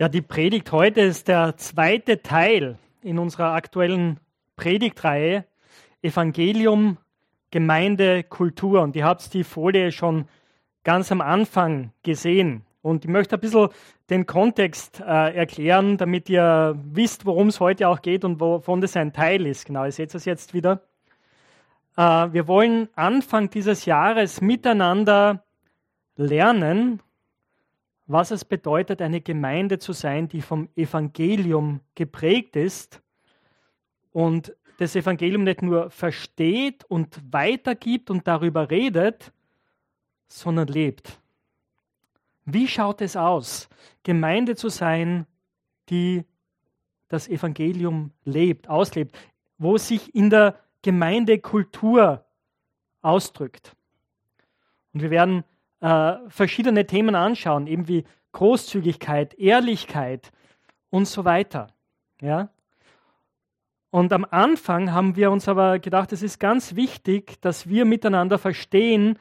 Ja, die Predigt heute ist der zweite Teil in unserer aktuellen Predigtreihe Evangelium, Gemeinde, Kultur. Und ihr habt die Folie schon ganz am Anfang gesehen. Und ich möchte ein bisschen den Kontext äh, erklären, damit ihr wisst, worum es heute auch geht und wovon das ein Teil ist. Genau, ihr seht es jetzt wieder. Äh, wir wollen Anfang dieses Jahres miteinander lernen, was es bedeutet, eine Gemeinde zu sein, die vom Evangelium geprägt ist und das Evangelium nicht nur versteht und weitergibt und darüber redet, sondern lebt. Wie schaut es aus, Gemeinde zu sein, die das Evangelium lebt, auslebt, wo sich in der Gemeindekultur ausdrückt? Und wir werden äh, verschiedene Themen anschauen, eben wie Großzügigkeit, Ehrlichkeit und so weiter. Ja? Und am Anfang haben wir uns aber gedacht, es ist ganz wichtig, dass wir miteinander verstehen,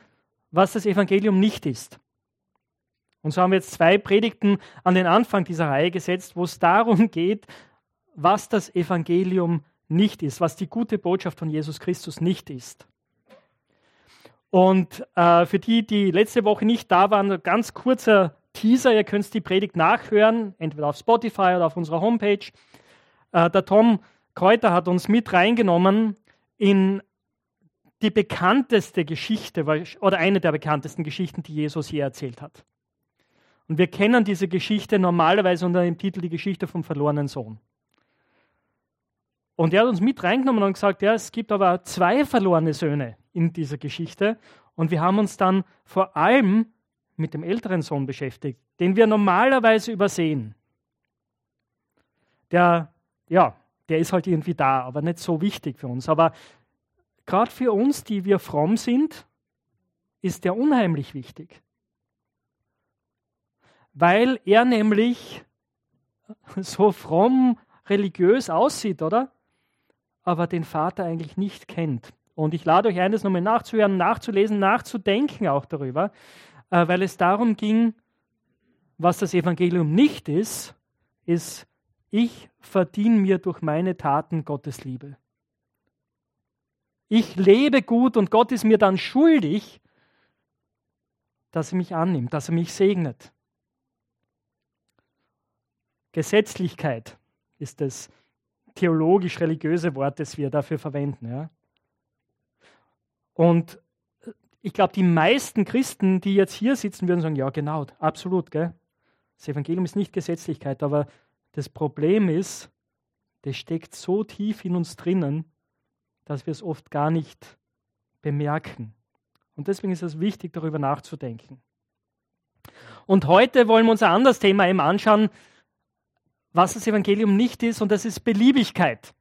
was das Evangelium nicht ist. Und so haben wir jetzt zwei Predigten an den Anfang dieser Reihe gesetzt, wo es darum geht, was das Evangelium nicht ist, was die gute Botschaft von Jesus Christus nicht ist. Und äh, für die, die letzte Woche nicht da waren, ein ganz kurzer Teaser. Ihr könnt die Predigt nachhören, entweder auf Spotify oder auf unserer Homepage. Äh, der Tom Kräuter hat uns mit reingenommen in die bekannteste Geschichte oder eine der bekanntesten Geschichten, die Jesus je erzählt hat. Und wir kennen diese Geschichte normalerweise unter dem Titel Die Geschichte vom verlorenen Sohn. Und er hat uns mit reingenommen und gesagt, ja, es gibt aber zwei verlorene Söhne in dieser Geschichte. Und wir haben uns dann vor allem mit dem älteren Sohn beschäftigt, den wir normalerweise übersehen. Der, ja, der ist halt irgendwie da, aber nicht so wichtig für uns. Aber gerade für uns, die wir fromm sind, ist der unheimlich wichtig. Weil er nämlich so fromm religiös aussieht, oder? Aber den Vater eigentlich nicht kennt. Und ich lade euch ein, das nochmal nachzuhören, nachzulesen, nachzudenken auch darüber, äh, weil es darum ging, was das Evangelium nicht ist, ist, ich verdiene mir durch meine Taten Gottes Liebe. Ich lebe gut und Gott ist mir dann schuldig, dass er mich annimmt, dass er mich segnet. Gesetzlichkeit ist das theologisch-religiöse Wort, das wir dafür verwenden. Ja? Und ich glaube, die meisten Christen, die jetzt hier sitzen, würden sagen, ja genau, absolut. Gell? Das Evangelium ist nicht Gesetzlichkeit, aber das Problem ist, das steckt so tief in uns drinnen, dass wir es oft gar nicht bemerken. Und deswegen ist es wichtig, darüber nachzudenken. Und heute wollen wir uns ein anderes Thema eben anschauen, was das Evangelium nicht ist, und das ist Beliebigkeit.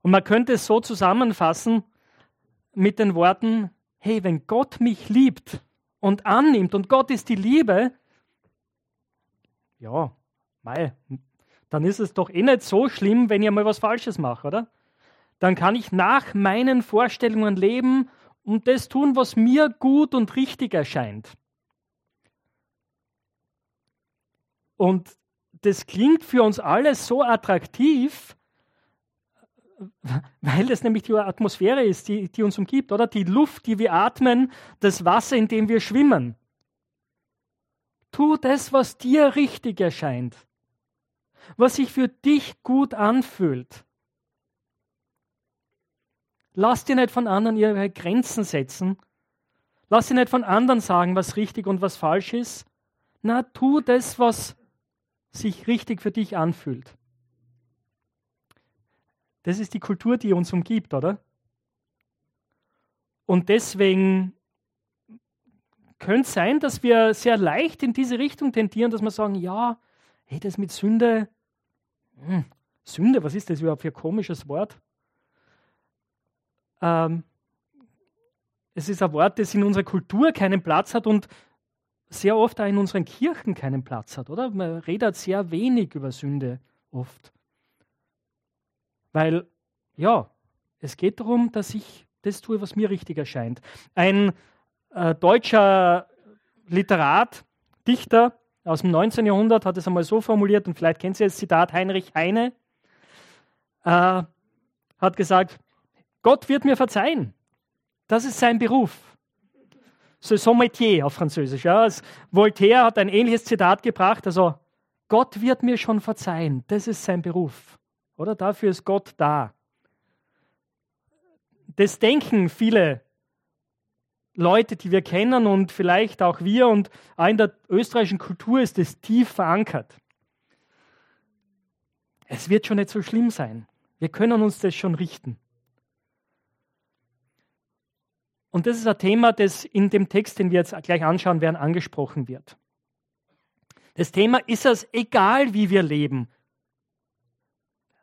Und man könnte es so zusammenfassen, mit den Worten, hey, wenn Gott mich liebt und annimmt und Gott ist die Liebe, ja, mei, dann ist es doch eh nicht so schlimm, wenn ich mal was Falsches mache, oder? Dann kann ich nach meinen Vorstellungen leben und das tun, was mir gut und richtig erscheint. Und das klingt für uns alle so attraktiv, weil das nämlich die Atmosphäre ist, die, die uns umgibt, oder? Die Luft, die wir atmen, das Wasser, in dem wir schwimmen. Tu das, was dir richtig erscheint, was sich für dich gut anfühlt. Lass dir nicht von anderen ihre Grenzen setzen. Lass dir nicht von anderen sagen, was richtig und was falsch ist. Na, tu das, was sich richtig für dich anfühlt. Das ist die Kultur, die uns umgibt, oder? Und deswegen könnte es sein, dass wir sehr leicht in diese Richtung tendieren, dass wir sagen, ja, hey, das mit Sünde, hm, Sünde, was ist das überhaupt für ein komisches Wort? Ähm, es ist ein Wort, das in unserer Kultur keinen Platz hat und sehr oft auch in unseren Kirchen keinen Platz hat, oder? Man redet sehr wenig über Sünde oft. Weil, ja, es geht darum, dass ich das tue, was mir richtig erscheint. Ein äh, deutscher Literat, Dichter, aus dem 19. Jahrhundert hat es einmal so formuliert, und vielleicht kennt ihr das Zitat, Heinrich Heine äh, hat gesagt, Gott wird mir verzeihen. Das ist sein Beruf. C'est son métier auf Französisch. Ja. Voltaire hat ein ähnliches Zitat gebracht, also Gott wird mir schon verzeihen. Das ist sein Beruf. Oder dafür ist Gott da. Das denken viele Leute, die wir kennen und vielleicht auch wir und auch in der österreichischen Kultur ist es tief verankert. Es wird schon nicht so schlimm sein. Wir können uns das schon richten. Und das ist ein Thema, das in dem Text, den wir jetzt gleich anschauen werden, angesprochen wird. Das Thema ist es, egal wie wir leben.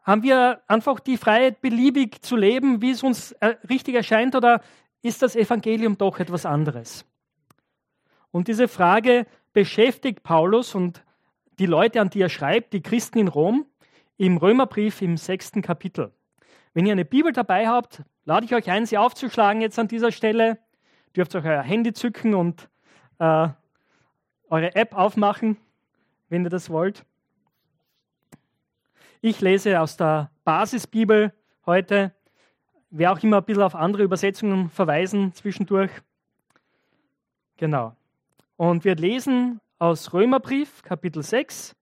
Haben wir einfach die Freiheit, beliebig zu leben, wie es uns äh, richtig erscheint, oder ist das Evangelium doch etwas anderes? Und diese Frage beschäftigt Paulus und die Leute, an die er schreibt, die Christen in Rom, im Römerbrief im sechsten Kapitel. Wenn ihr eine Bibel dabei habt, lade ich euch ein, sie aufzuschlagen jetzt an dieser Stelle. Ihr dürft euch euer Handy zücken und äh, eure App aufmachen, wenn ihr das wollt. Ich lese aus der Basisbibel heute werde auch immer ein bisschen auf andere Übersetzungen verweisen zwischendurch. Genau. Und wir lesen aus Römerbrief, Kapitel 6,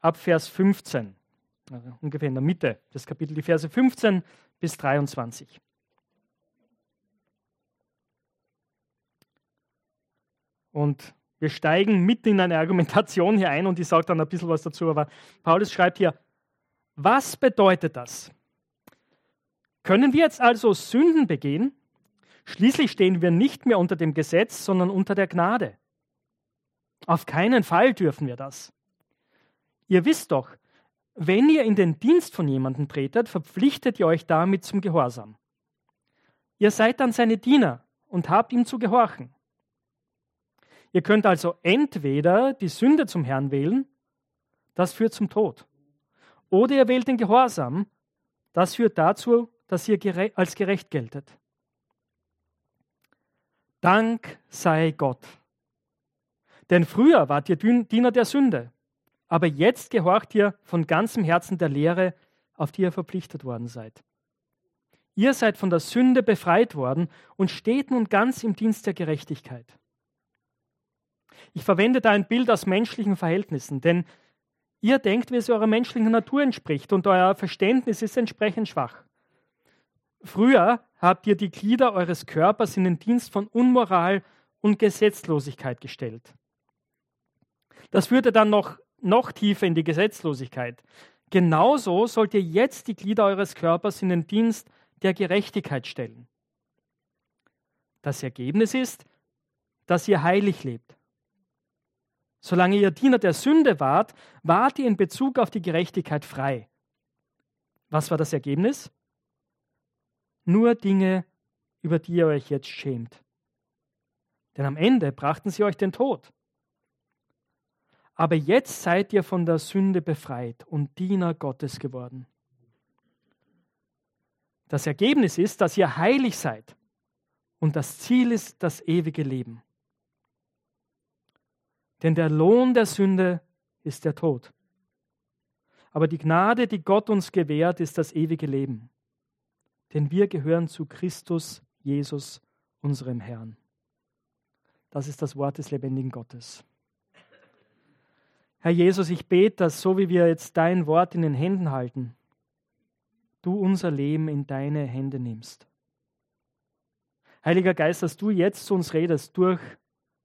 ab Vers 15. Also ungefähr in der Mitte des Kapitels, die Verse 15 bis 23. Und wir steigen mitten in eine Argumentation hier ein und ich sage dann ein bisschen was dazu, aber Paulus schreibt hier, was bedeutet das? Können wir jetzt also Sünden begehen? Schließlich stehen wir nicht mehr unter dem Gesetz, sondern unter der Gnade. Auf keinen Fall dürfen wir das. Ihr wisst doch, wenn ihr in den Dienst von jemandem tretet, verpflichtet ihr euch damit zum Gehorsam. Ihr seid dann seine Diener und habt ihm zu gehorchen. Ihr könnt also entweder die Sünde zum Herrn wählen, das führt zum Tod, oder ihr wählt den Gehorsam, das führt dazu, dass ihr als gerecht geltet. Dank sei Gott. Denn früher wart ihr Diener der Sünde, aber jetzt gehorcht ihr von ganzem Herzen der Lehre, auf die ihr verpflichtet worden seid. Ihr seid von der Sünde befreit worden und steht nun ganz im Dienst der Gerechtigkeit. Ich verwende da ein Bild aus menschlichen Verhältnissen, denn ihr denkt, wie es eurer menschlichen Natur entspricht und euer Verständnis ist entsprechend schwach. Früher habt ihr die Glieder eures Körpers in den Dienst von Unmoral und Gesetzlosigkeit gestellt. Das führte dann noch, noch tiefer in die Gesetzlosigkeit. Genauso sollt ihr jetzt die Glieder eures Körpers in den Dienst der Gerechtigkeit stellen. Das Ergebnis ist, dass ihr heilig lebt. Solange ihr Diener der Sünde wart, wart ihr in Bezug auf die Gerechtigkeit frei. Was war das Ergebnis? nur Dinge, über die ihr euch jetzt schämt. Denn am Ende brachten sie euch den Tod. Aber jetzt seid ihr von der Sünde befreit und Diener Gottes geworden. Das Ergebnis ist, dass ihr heilig seid und das Ziel ist das ewige Leben. Denn der Lohn der Sünde ist der Tod. Aber die Gnade, die Gott uns gewährt, ist das ewige Leben denn wir gehören zu Christus Jesus, unserem Herrn. Das ist das Wort des lebendigen Gottes. Herr Jesus, ich bete, dass so wie wir jetzt dein Wort in den Händen halten, du unser Leben in deine Hände nimmst. Heiliger Geist, dass du jetzt zu uns redest durch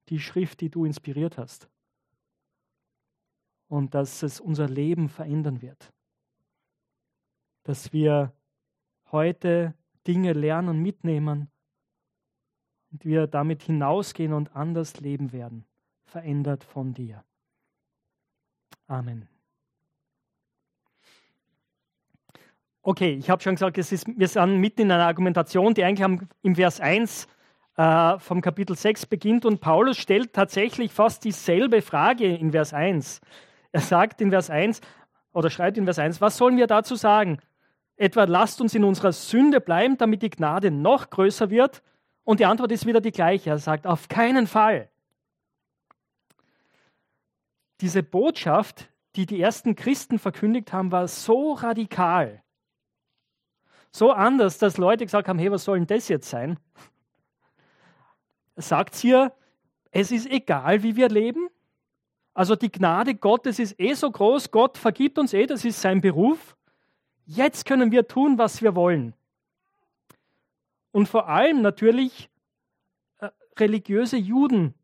die Schrift, die du inspiriert hast. Und dass es unser Leben verändern wird. Dass wir heute Dinge lernen und mitnehmen und wir damit hinausgehen und anders leben werden, verändert von dir. Amen. Okay, ich habe schon gesagt, ist, wir sind mitten in einer Argumentation, die eigentlich im Vers 1 äh, vom Kapitel 6 beginnt und Paulus stellt tatsächlich fast dieselbe Frage in Vers 1. Er sagt in Vers 1 oder schreibt in Vers 1, was sollen wir dazu sagen? Etwa lasst uns in unserer Sünde bleiben, damit die Gnade noch größer wird? Und die Antwort ist wieder die gleiche. Er sagt, auf keinen Fall. diese Botschaft, die die ersten Christen verkündigt haben, war so radikal, so anders, dass Leute gesagt haben, hey, was soll denn das jetzt sein? Sagt hier, es ist egal, wie wir leben. Also die Gnade Gottes ist eh so groß, Gott vergibt uns eh, das ist sein Beruf. Jetzt können wir tun, was wir wollen. Und vor allem natürlich äh, religiöse Juden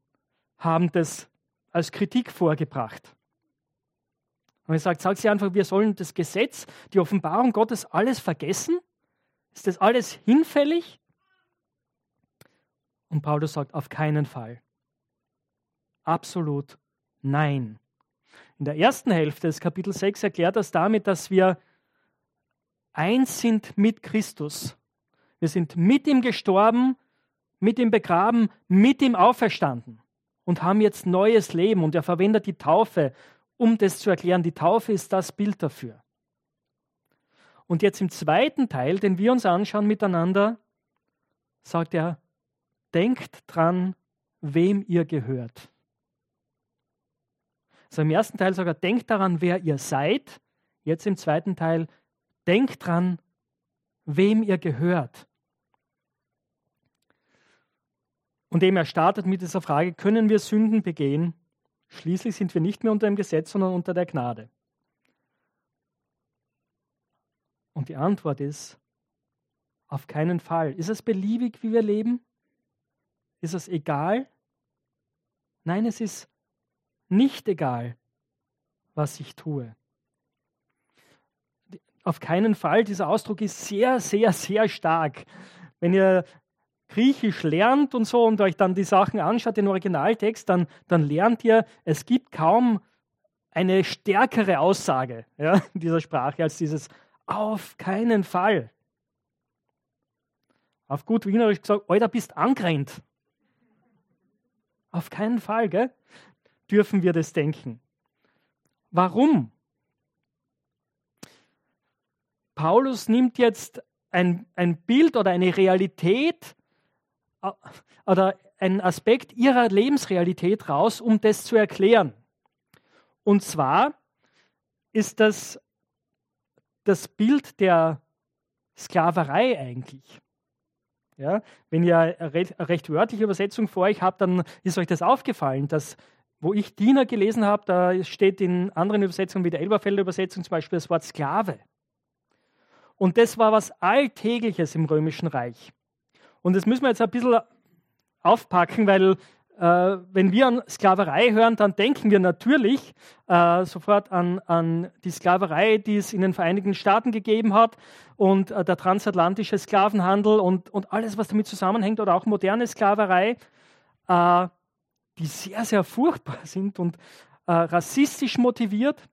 haben das als Kritik vorgebracht. Und er sagt, sagt sie einfach, wir sollen das Gesetz, die Offenbarung Gottes alles vergessen? Ist das alles hinfällig? Und Paulus sagt, auf keinen Fall. Absolut nein. In der ersten Hälfte des Kapitel 6 erklärt das damit, dass wir eins sind mit Christus. Wir sind mit ihm gestorben, mit ihm begraben, mit ihm auferstanden und haben jetzt neues Leben. Und er verwendet die Taufe, um das zu erklären. Die Taufe ist das Bild dafür. Und jetzt im zweiten Teil, den wir uns anschauen miteinander, sagt er, denkt dran, wem ihr gehört. So im ersten Teil sagt er, denkt daran, wer ihr seid. Jetzt im zweiten Teil, denkt dran, wem ihr gehört. Und eben er startet mit dieser Frage, können wir Sünden begehen? Schließlich sind wir nicht mehr unter dem Gesetz, sondern unter der Gnade. Und die Antwort ist, auf keinen Fall. Ist es beliebig, wie wir leben? Ist es egal? Nein, es ist nicht egal, was ich tue. Auf keinen Fall, dieser Ausdruck ist sehr, sehr, sehr stark. Wenn ihr Griechisch lernt und so und euch dann die Sachen anschaut, den Originaltext, dann, dann lernt ihr, es gibt kaum eine stärkere Aussage ja, in dieser Sprache als dieses auf keinen Fall. Auf gut Wienerisch gesagt, Alter, bist angrennt. Auf keinen Fall, gell? Dürfen wir das denken. Warum? Paulus nimmt jetzt ein, ein Bild oder eine Realität oder einen Aspekt ihrer Lebensrealität raus, um das zu erklären. Und zwar ist das das Bild der Sklaverei eigentlich. Ja, wenn ihr eine recht wörtliche Übersetzung vor euch habt, dann ist euch das aufgefallen, dass wo ich Diener gelesen habe, da steht in anderen Übersetzungen wie der Elberfelder Übersetzung zum Beispiel das Wort Sklave. Und das war was Alltägliches im Römischen Reich. Und das müssen wir jetzt ein bisschen aufpacken, weil äh, wenn wir an Sklaverei hören, dann denken wir natürlich äh, sofort an, an, die Sklaverei, die es in den Vereinigten Staaten gegeben hat und äh, der transatlantische Sklavenhandel und, und alles, was damit zusammenhängt oder auch moderne Sklaverei, äh, die sehr, sehr furchtbar sind und äh, rassistisch motiviert.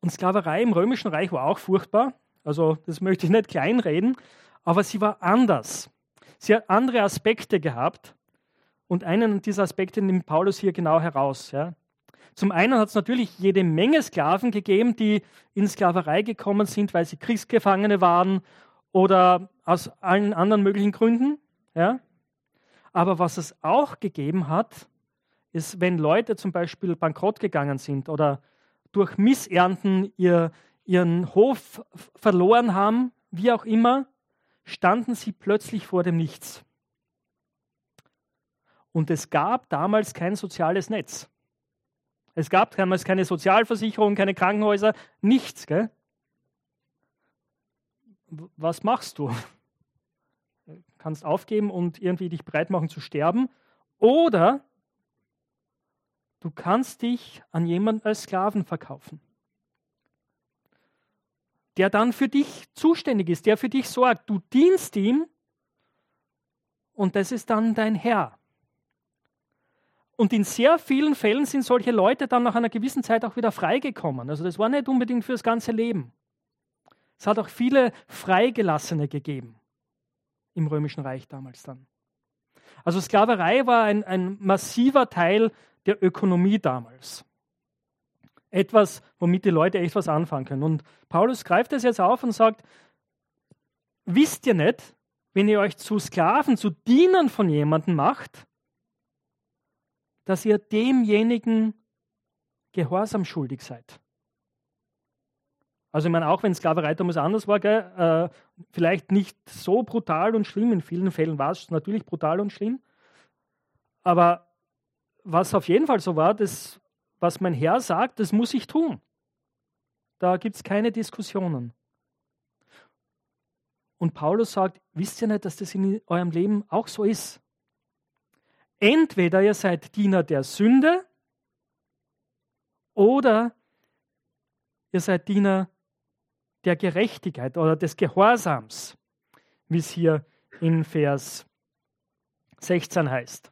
Und Sklaverei im Römischen Reich war auch furchtbar, also das möchte ich nicht kleinreden, aber sie war anders. Sie hat andere Aspekte gehabt und einen dieser Aspekte nimmt Paulus hier genau heraus. Ja. Zum einen hat es natürlich jede Menge Sklaven gegeben, die in Sklaverei gekommen sind, weil sie Kriegsgefangene waren oder aus allen anderen möglichen Gründen. Ja. Aber was es auch gegeben hat, ist, wenn Leute zum Beispiel bankrott gegangen sind oder durch Missernten ihr, ihren Hof verloren haben, wie auch immer, standen sie plötzlich vor dem Nichts. Und es gab damals kein soziales Netz. Es gab damals keine Sozialversicherung, keine Krankenhäuser, nichts. Gell? Was machst du? Kannst aufgeben und irgendwie dich bereit machen zu sterben. Oder du kannst dich an jemanden als Sklaven verkaufen, der dann für dich zuständig ist, der für dich sorgt. Du dienst ihm und das ist dann dein Herr. Und in sehr vielen Fällen sind solche Leute dann nach einer gewissen Zeit auch wieder freigekommen. Also das war nicht unbedingt für das ganze Leben. Es hat auch viele Freigelassene gegeben im Römischen Reich damals dann. Also Sklaverei war ein, ein massiver Teil der Ökonomie damals. Etwas, womit die Leute echt was anfangen können. Und Paulus greift das jetzt auf und sagt, wisst ihr nicht, wenn ihr euch zu Sklaven, zu Dienern von jemandem macht, dass ihr demjenigen Gehorsam schuldig seid. Also ich meine, auch wenn Sklaverei damals anders war, gell, äh, vielleicht nicht so brutal und schlimm, in vielen Fällen war es natürlich brutal und schlimm, aber was auf jeden Fall so war, das, was mein Herr sagt, das muss ich tun. Da gibt es keine Diskussionen. Und Paulus sagt, wisst ihr nicht, dass das in eurem Leben auch so ist? Entweder ihr seid Diener der Sünde oder ihr seid Diener der Gerechtigkeit oder des Gehorsams, wie es hier in Vers 16 heißt.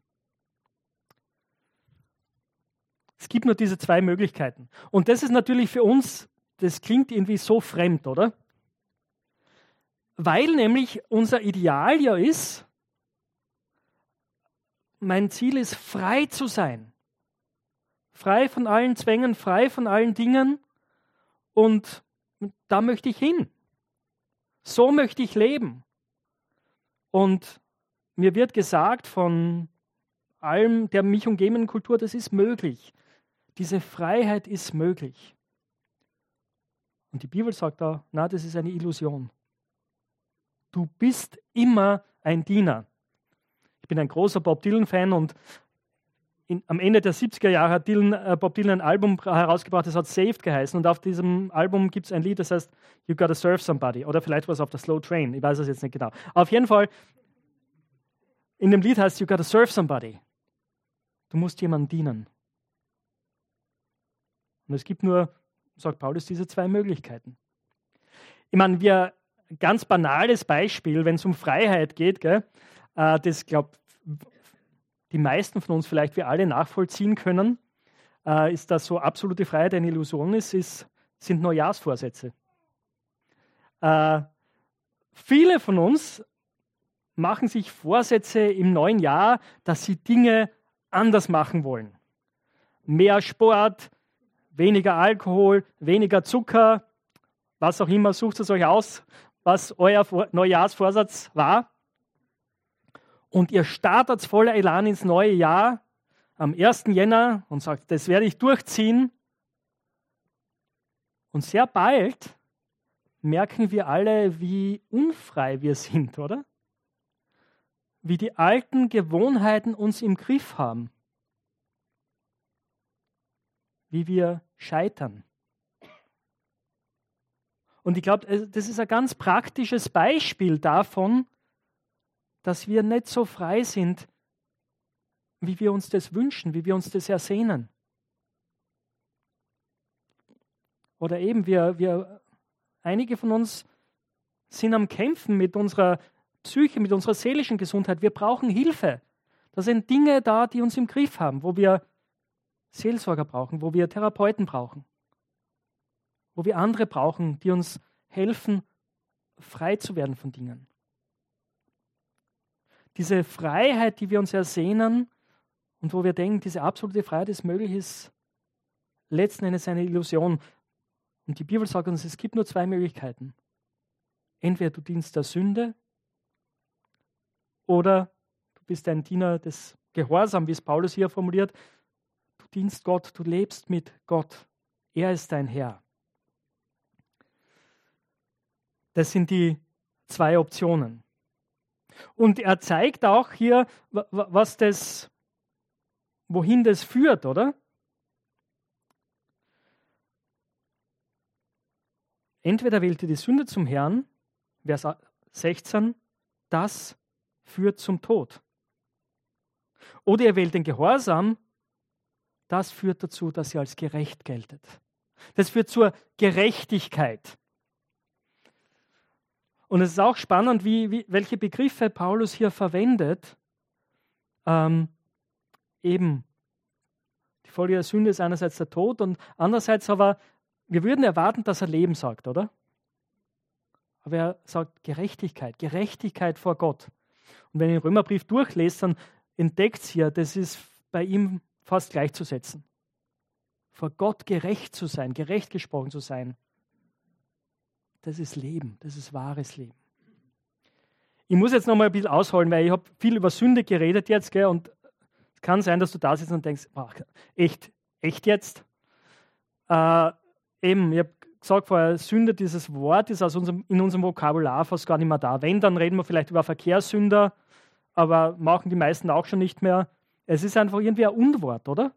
Es gibt nur diese zwei Möglichkeiten. Und das ist natürlich für uns, das klingt irgendwie so fremd, oder? Weil nämlich unser Ideal ja ist, mein Ziel ist, frei zu sein. Frei von allen Zwängen, frei von allen Dingen. Und da möchte ich hin. So möchte ich leben. Und mir wird gesagt von allem der mich umgebenden Kultur, das ist möglich. Diese Freiheit ist möglich. Und die Bibel sagt da, na, das ist eine Illusion. Du bist immer ein Diener. Ich bin ein großer Bob Dylan-Fan und in, am Ende der 70er Jahre hat Dylan, äh, Bob Dylan ein Album herausgebracht, das hat Saved geheißen. Und auf diesem Album gibt es ein Lied, das heißt You Gotta Serve Somebody. Oder vielleicht war es auf der Slow Train. Ich weiß es jetzt nicht genau. Auf jeden Fall, in dem Lied heißt You Gotta Serve Somebody. Du musst jemandem dienen. Und es gibt nur, sagt Paulus, diese zwei Möglichkeiten. Ich meine, wir, ganz banales Beispiel, wenn es um Freiheit geht, gell, äh, das glaube die meisten von uns vielleicht wir alle nachvollziehen können, äh, ist, dass so absolute Freiheit eine Illusion ist, ist sind Neujahrsvorsätze. Äh, viele von uns machen sich Vorsätze im neuen Jahr, dass sie Dinge anders machen wollen. Mehr Sport, weniger Alkohol, weniger Zucker, was auch immer, sucht es euch aus, was euer Neujahrsvorsatz war und ihr startet voller Elan ins neue Jahr am 1. Jänner und sagt, das werde ich durchziehen. Und sehr bald merken wir alle, wie unfrei wir sind, oder? Wie die alten Gewohnheiten uns im Griff haben. Wie wir scheitern. Und ich glaube, das ist ein ganz praktisches Beispiel davon, dass wir nicht so frei sind, wie wir uns das wünschen, wie wir uns das ersehnen. Oder eben, wir, wir, einige von uns sind am Kämpfen mit unserer Psyche, mit unserer seelischen Gesundheit. Wir brauchen Hilfe. Da sind Dinge da, die uns im Griff haben, wo wir Seelsorger brauchen, wo wir Therapeuten brauchen, wo wir andere brauchen, die uns helfen, frei zu werden von Dingen. Diese Freiheit, die wir uns ersehnen und wo wir denken, diese absolute Freiheit ist möglich, ist letzten Endes eine Illusion. Und die Bibel sagt uns, es gibt nur zwei Möglichkeiten. Entweder du dienst der Sünde oder du bist ein Diener des Gehorsams, wie es Paulus hier formuliert. Du dienst Gott, du lebst mit Gott. Er ist dein Herr. Das sind die zwei Optionen. Und er zeigt auch hier, was das, wohin das führt, oder? Entweder wählt ihr die Sünde zum Herrn, Vers 16, das führt zum Tod. Oder ihr wählt den Gehorsam, das führt dazu, dass ihr als gerecht geltet. Das führt zur Gerechtigkeit. Und es ist auch spannend, wie, wie, welche Begriffe Paulus hier verwendet. Ähm, eben, die Folge der Sünde ist einerseits der Tod und andererseits aber, wir würden erwarten, dass er Leben sagt, oder? Aber er sagt Gerechtigkeit, Gerechtigkeit vor Gott. Und wenn ihr den Römerbrief durchlest, dann entdeckt ihr, das ist bei ihm fast gleichzusetzen. Vor Gott gerecht zu sein, gerecht gesprochen zu sein das ist Leben, das ist wahres Leben. Ich muss jetzt noch mal ein bisschen ausholen, weil ich habe viel über Sünde geredet jetzt, gell, und es kann sein, dass du da sitzt und denkst, ach, echt, echt jetzt? Äh, eben, ich habe gesagt vorher, Sünde, dieses Wort ist aus unserem, in unserem Vokabular fast gar nicht mehr da. Wenn, dann reden wir vielleicht über Verkehrssünder, aber machen die meisten auch schon nicht mehr. Es ist einfach irgendwie ein Unwort, oder?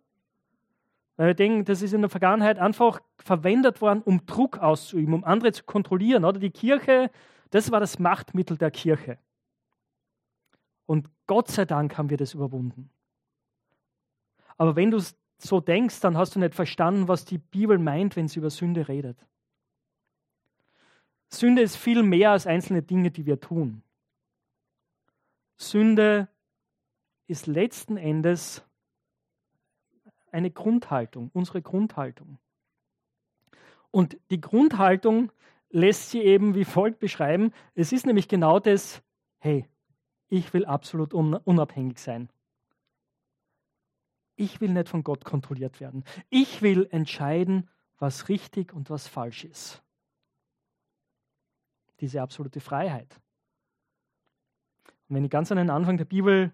Weil wir denken, das ist in der Vergangenheit einfach verwendet worden, um Druck auszuüben, um andere zu kontrollieren. Oder die Kirche, das war das Machtmittel der Kirche. Und Gott sei Dank haben wir das überwunden. Aber wenn du so denkst, dann hast du nicht verstanden, was die Bibel meint, wenn sie über Sünde redet. Sünde ist viel mehr als einzelne Dinge, die wir tun. Sünde ist letzten Endes eine Grundhaltung, unsere Grundhaltung. Und die Grundhaltung lässt sie eben wie folgt beschreiben. Es ist nämlich genau das, hey, ich will absolut unabhängig sein. Ich will nicht von Gott kontrolliert werden. Ich will entscheiden, was richtig und was falsch ist. Diese absolute Freiheit. Und wenn ich ganz an den Anfang der Bibel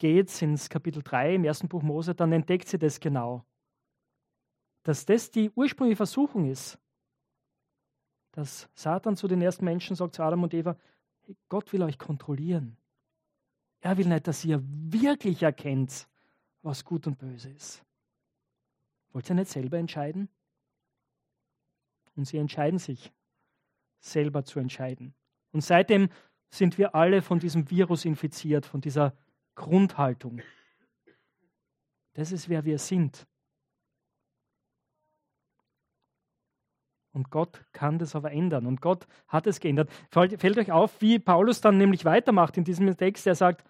geht, ins Kapitel 3 im ersten Buch Mose, dann entdeckt sie das genau. Dass das die ursprüngliche Versuchung ist. Dass Satan zu den ersten Menschen sagt, zu Adam und Eva, Gott will euch kontrollieren. Er will nicht, dass ihr wirklich erkennt, was gut und böse ist. Wollt ihr nicht selber entscheiden? Und sie entscheiden sich, selber zu entscheiden. Und seitdem sind wir alle von diesem Virus infiziert, von dieser Grundhaltung. Das ist, wer wir sind. Und Gott kann das aber ändern. Und Gott hat es geändert. Fällt euch auf, wie Paulus dann nämlich weitermacht in diesem Text. Er sagt,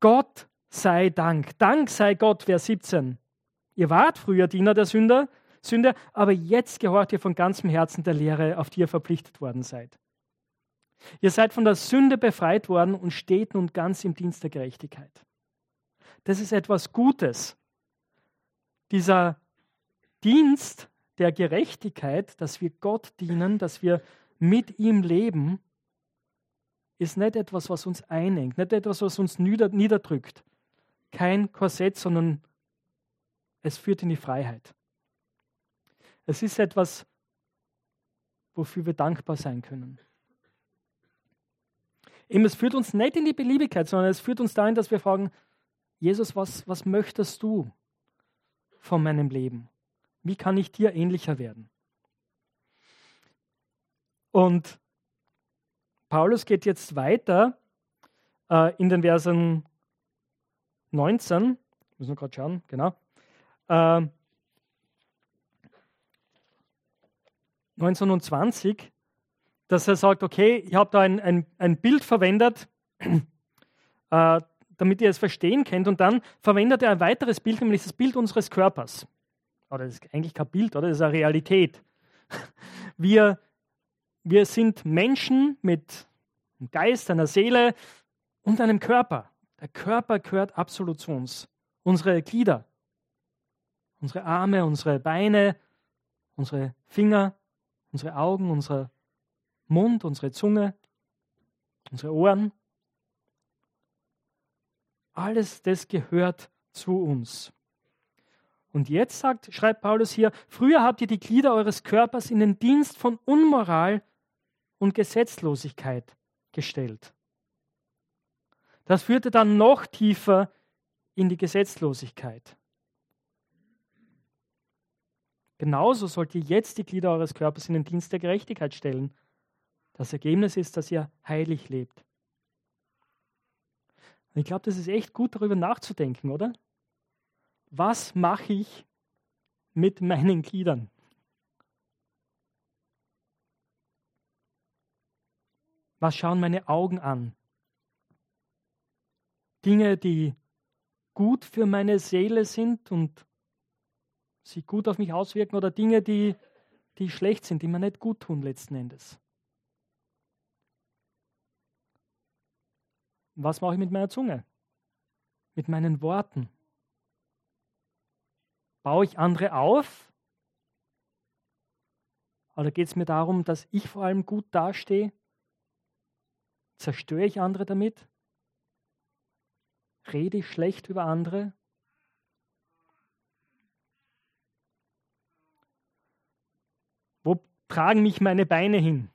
Gott sei Dank. Dank sei Gott, Vers 17. Ihr wart früher Diener der Sünder, Sünder, aber jetzt gehört ihr von ganzem Herzen der Lehre, auf die ihr verpflichtet worden seid. Ihr seid von der Sünde befreit worden und steht nun ganz im Dienst der Gerechtigkeit. Das ist etwas Gutes. Dieser Dienst der Gerechtigkeit, dass wir Gott dienen, dass wir mit ihm leben, ist nicht etwas, was uns einengt, nicht etwas, was uns niederdrückt. Kein Korsett, sondern es führt in die Freiheit. Es ist etwas, wofür wir dankbar sein können. Eben, es führt uns nicht in die Beliebigkeit, sondern es führt uns dahin, dass wir fragen, Jesus, was, was möchtest du von meinem Leben? Wie kann ich dir ähnlicher werden? Und Paulus geht jetzt weiter äh, in den Versen 19, müssen wir gerade schauen, genau. Äh, 19 und 20, dass er sagt, okay, ich habe da ein, ein, ein Bild verwendet, äh, damit ihr es verstehen könnt. Und dann verwendet er ein weiteres Bild, nämlich das Bild unseres Körpers oder das ist eigentlich kein Bild, oder? Das ist eine Realität. Wir, wir sind Menschen mit einem Geist, einer Seele und einem Körper. Der Körper gehört absolut zu uns. Unsere Glieder, unsere Arme, unsere Beine, unsere Finger, unsere Augen, unser Mund, unsere Zunge, unsere Ohren. Alles das gehört zu uns. Und jetzt sagt, schreibt Paulus hier, früher habt ihr die Glieder eures Körpers in den Dienst von Unmoral und Gesetzlosigkeit gestellt. Das führte dann noch tiefer in die Gesetzlosigkeit. Genauso sollt ihr jetzt die Glieder eures Körpers in den Dienst der Gerechtigkeit stellen. Das Ergebnis ist, dass ihr heilig lebt. Und ich glaube, das ist echt gut, darüber nachzudenken, oder? was mache ich mit meinen Gliedern? Was schauen meine Augen an? Dinge, die gut für meine Seele sind und sich gut auf mich auswirken oder Dinge, die, die schlecht sind, die mir nicht gut tun letzten Endes. Was mache ich mit meiner Zunge? Mit meinen Worten? Baue ich andere auf? Oder geht es mir darum, dass ich vor allem gut dastehe? Zerstöre ich andere damit? Rede ich schlecht über andere? tragen mich meine Beine hin.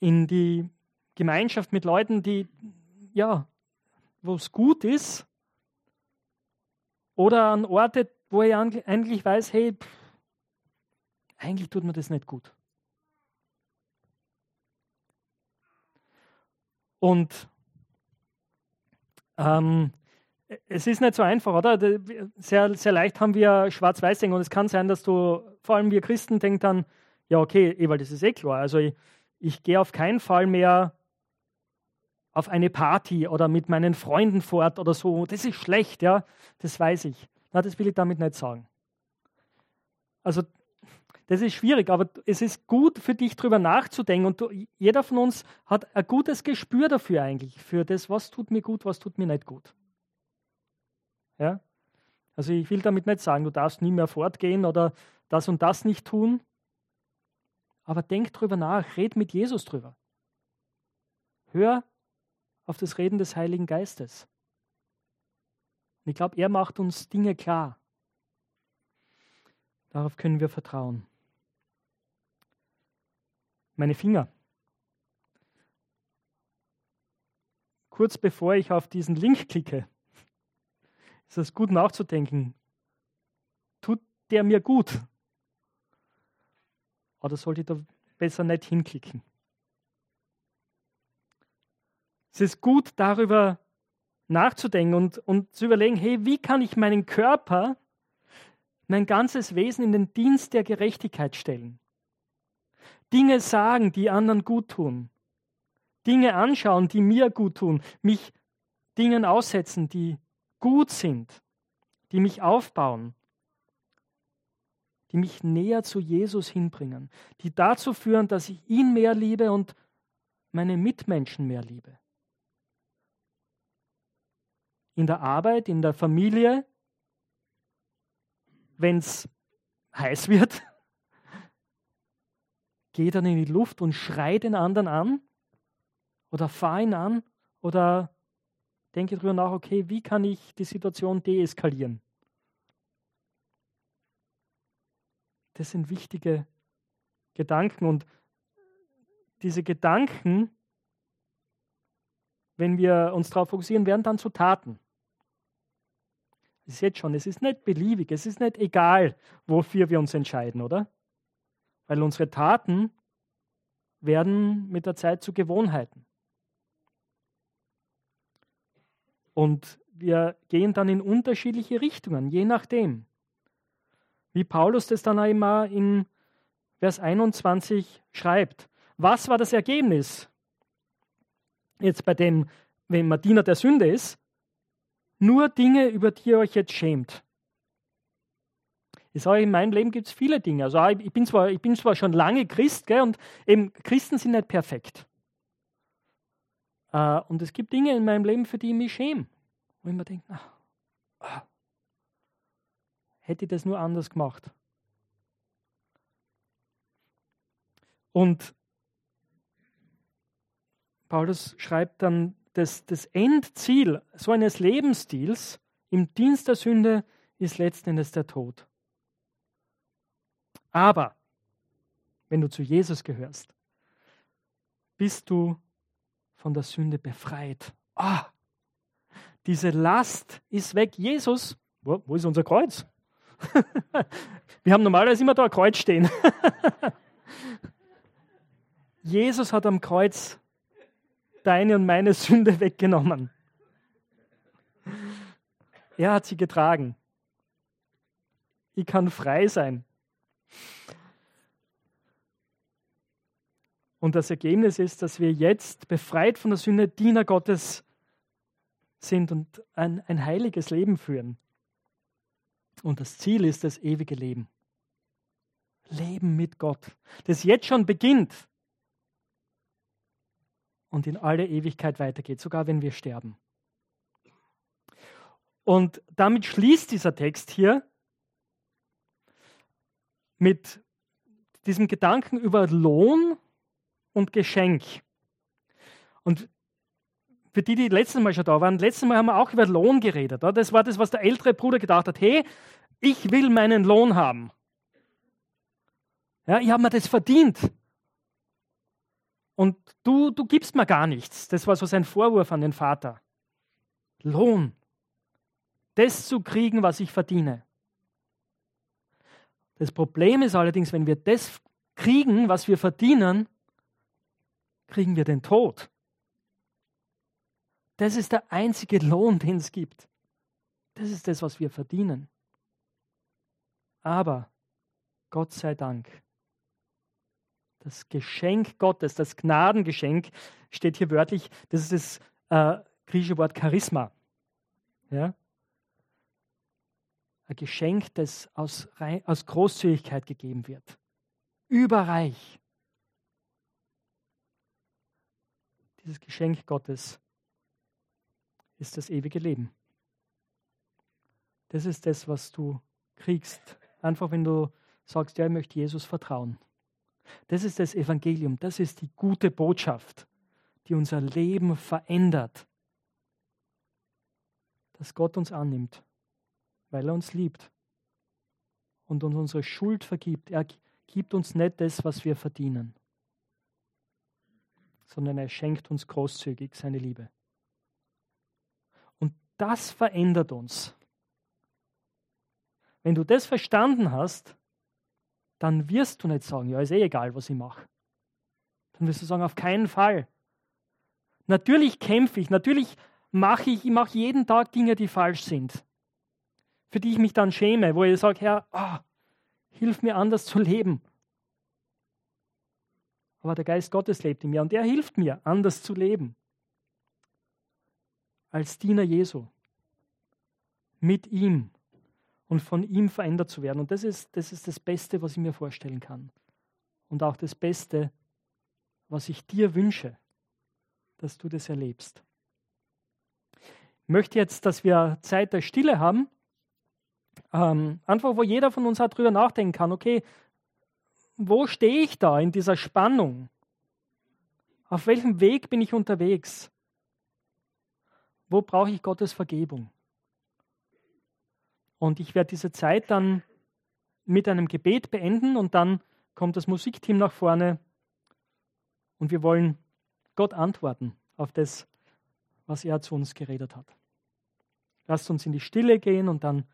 In die Gemeinschaft mit Leuten, die, ja, wo es gut ist, oder an Orte, wo ich eigentlich weiß, hey, pff, eigentlich tut mir das nicht gut. Und ähm, es ist nicht so einfach, oder? Sehr, sehr leicht haben wir Schwarz-Weiß-Denken und es kann sein, dass du, vor allem wir Christen, denken dann, ja, okay, Ewald, das ist eh klar. Also ich, ich gehe auf keinen Fall mehr auf eine Party oder mit meinen Freunden fort oder so. Das ist schlecht, ja, das weiß ich. Na, das will ich damit nicht sagen. Also das ist schwierig, aber es ist gut für dich darüber nachzudenken und du, jeder von uns hat ein gutes Gespür dafür eigentlich, für das, was tut mir gut, was tut mir nicht gut. Ja? Also ich will damit nicht sagen, du darfst nie mehr fortgehen oder das und das nicht tun, aber denk drüber nach, red mit Jesus drüber. Hör auf das Reden des Heiligen Geistes. Und ich glaube, er macht uns Dinge klar. Darauf können wir vertrauen meine Finger. Kurz bevor ich auf diesen Link klicke, ist es gut nachzudenken. Tut der mir gut? Oder sollte ich da besser nicht hinklicken? Es ist gut, darüber nachzudenken und, und zu überlegen, hey, wie kann ich meinen Körper, mein ganzes Wesen in den Dienst der Gerechtigkeit stellen? Dinge sagen, die anderen gut tun. Dinge anschauen, die mir gut tun. Mich Dingen aussetzen, die gut sind, die mich aufbauen, die mich näher zu Jesus hinbringen, die dazu führen, dass ich ihn mehr liebe und meine Mitmenschen mehr liebe. In der Arbeit, in der Familie, wenn es heiß wird, Geh dann in die Luft und schrei den anderen an oder fahr ihn an oder denke darüber nach, okay, wie kann ich die Situation deeskalieren? Das sind wichtige Gedanken und diese Gedanken, wenn wir uns darauf fokussieren, werden dann zu Taten. Ist jetzt schon, es ist nicht beliebig, es ist nicht egal, wofür wir uns entscheiden, oder? weil unsere Taten werden mit der Zeit zu Gewohnheiten. Und wir gehen dann in unterschiedliche Richtungen, je nachdem. Wie Paulus das dann einmal in Vers 21 schreibt. Was war das Ergebnis? Jetzt bei dem, wenn man Diener der Sünde ist, nur Dinge, über die ihr euch jetzt schämt. Ich sage, in meinem Leben gibt es viele Dinge. Also ich bin zwar, ich bin zwar schon lange Christ, gell, und eben Christen sind nicht perfekt. Uh, und es gibt Dinge in meinem Leben, für die ich mich schäme. Wo ich mir denke, ach, ah, hätte ich das nur anders gemacht. Und Paulus schreibt dann, das, das Endziel so eines Lebensstils im Dienst der Sünde ist letzten Endes der Tod. Aber wenn du zu Jesus gehörst, bist du von der Sünde befreit. Ah, diese Last ist weg. Jesus, wo, wo ist unser Kreuz? Wir haben normalerweise immer da ein Kreuz stehen. Jesus hat am Kreuz deine und meine Sünde weggenommen. Er hat sie getragen. Ich kann frei sein. Und das Ergebnis ist, dass wir jetzt befreit von der Sünde Diener Gottes sind und ein, ein heiliges Leben führen. Und das Ziel ist das ewige Leben. Leben mit Gott, das jetzt schon beginnt und in alle Ewigkeit weitergeht, sogar wenn wir sterben. Und damit schließt dieser Text hier mit diesem Gedanken über Lohn und Geschenk. Und für die, die letztes Mal schon da waren, letztes Mal haben wir auch über Lohn geredet. Das war das, was der ältere Bruder gedacht hat. Hey, Ich will meinen Lohn haben. Ja, ich habe mir das verdient. Und du, du gibst mir gar nichts. Das war so sein Vorwurf an den Vater. Lohn. Das zu kriegen, was ich verdiene. Das Problem ist allerdings, wenn wir das kriegen, was wir verdienen, kriegen wir den Tod. Das ist der einzige Lohn, den es gibt. Das ist das, was wir verdienen. Aber Gott sei Dank, das Geschenk Gottes, das Gnadengeschenk, steht hier wörtlich, das ist das äh, griechische Wort Charisma. Ja? Ein Geschenk, das aus, aus Großzügigkeit gegeben wird. Überreich. Dieses Geschenk Gottes ist das ewige Leben. Das ist das, was du kriegst. Einfach wenn du sagst, ja, ich möchte Jesus vertrauen. Das ist das Evangelium, das ist die gute Botschaft, die unser Leben verändert. Dass Gott uns annimmt, weil er uns liebt und uns unsere Schuld vergibt. Er gibt uns nicht das, was wir verdienen, sondern er schenkt uns großzügig seine Liebe. Das verändert uns. Wenn du das verstanden hast, dann wirst du nicht sagen, ja, ist eh egal, was ich mache. Dann wirst du sagen, auf keinen Fall. Natürlich kämpfe ich, natürlich mache ich, ich mache jeden Tag Dinge, die falsch sind, für die ich mich dann schäme, wo ich sage, Herr, oh, hilf mir anders zu leben. Aber der Geist Gottes lebt in mir und er hilft mir, anders zu leben. Als Diener Jesu. Mit ihm und von ihm verändert zu werden. Und das ist, das ist das Beste, was ich mir vorstellen kann. Und auch das Beste, was ich dir wünsche, dass du das erlebst. Ich möchte jetzt, dass wir Zeit der Stille haben. Ähm, einfach, wo jeder von uns darüber nachdenken kann, okay, wo stehe ich da in dieser Spannung? Auf welchem Weg bin ich unterwegs? Wo brauche ich Gottes Vergebung? Und ich werde diese Zeit dann mit einem Gebet beenden und dann kommt das Musikteam nach vorne und wir wollen Gott antworten auf das, was er zu uns geredet hat. Lasst uns in die Stille gehen und dann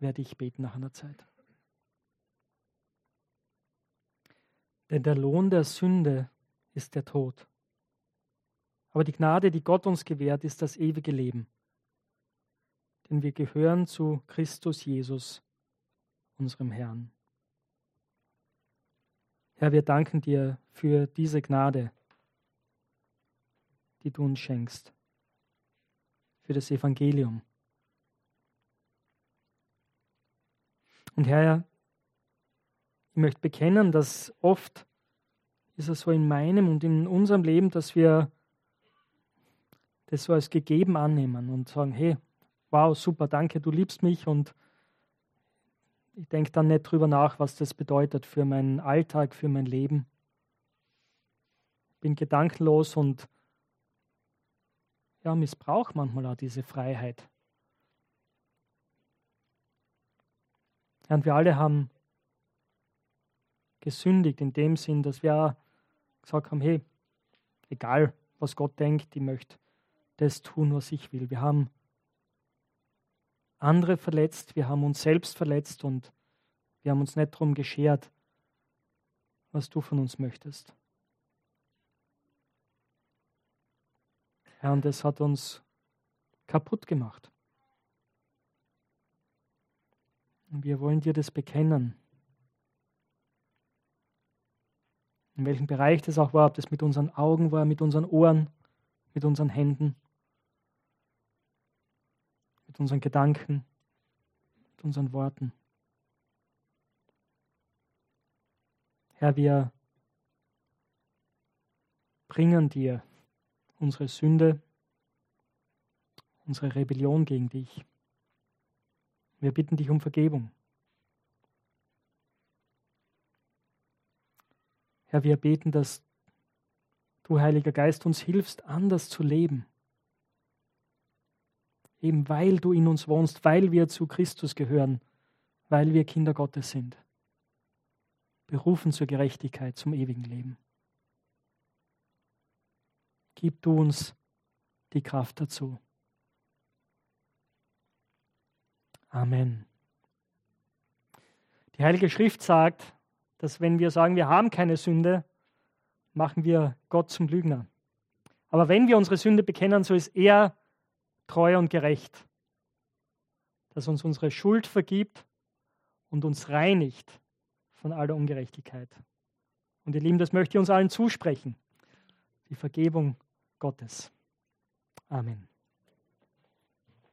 werde ich beten nach einer Zeit. Denn der Lohn der Sünde ist der Tod. Aber die Gnade, die Gott uns gewährt, ist das ewige Leben denn wir gehören zu Christus Jesus, unserem Herrn. Herr, wir danken dir für diese Gnade, die du uns schenkst, für das Evangelium. Und Herr, ich möchte bekennen, dass oft ist es so in meinem und in unserem Leben, dass wir das so als gegeben annehmen und sagen, hey, wow, super, danke, du liebst mich und ich denke dann nicht drüber nach, was das bedeutet für meinen Alltag, für mein Leben. Ich bin gedankenlos und ja, missbrauche manchmal auch diese Freiheit. Und wir alle haben gesündigt in dem Sinn, dass wir gesagt haben, hey, egal was Gott denkt, ich möchte das tun, was ich will. Wir haben andere verletzt, wir haben uns selbst verletzt und wir haben uns nicht darum geschert, was du von uns möchtest. Herr, und das hat uns kaputt gemacht. Wir wollen dir das bekennen. In welchem Bereich das auch war, ob das mit unseren Augen war, mit unseren Ohren, mit unseren Händen mit unseren Gedanken, mit unseren Worten. Herr, wir bringen dir unsere Sünde, unsere Rebellion gegen dich. Wir bitten dich um Vergebung. Herr, wir beten, dass du, Heiliger Geist, uns hilfst, anders zu leben eben weil du in uns wohnst, weil wir zu Christus gehören, weil wir Kinder Gottes sind. Berufen zur Gerechtigkeit, zum ewigen Leben. Gib du uns die Kraft dazu. Amen. Die Heilige Schrift sagt, dass wenn wir sagen, wir haben keine Sünde, machen wir Gott zum Lügner. Aber wenn wir unsere Sünde bekennen, so ist er treu und gerecht, dass uns unsere Schuld vergibt und uns reinigt von aller Ungerechtigkeit. Und ihr Lieben, das möchte ich uns allen zusprechen. Die Vergebung Gottes. Amen.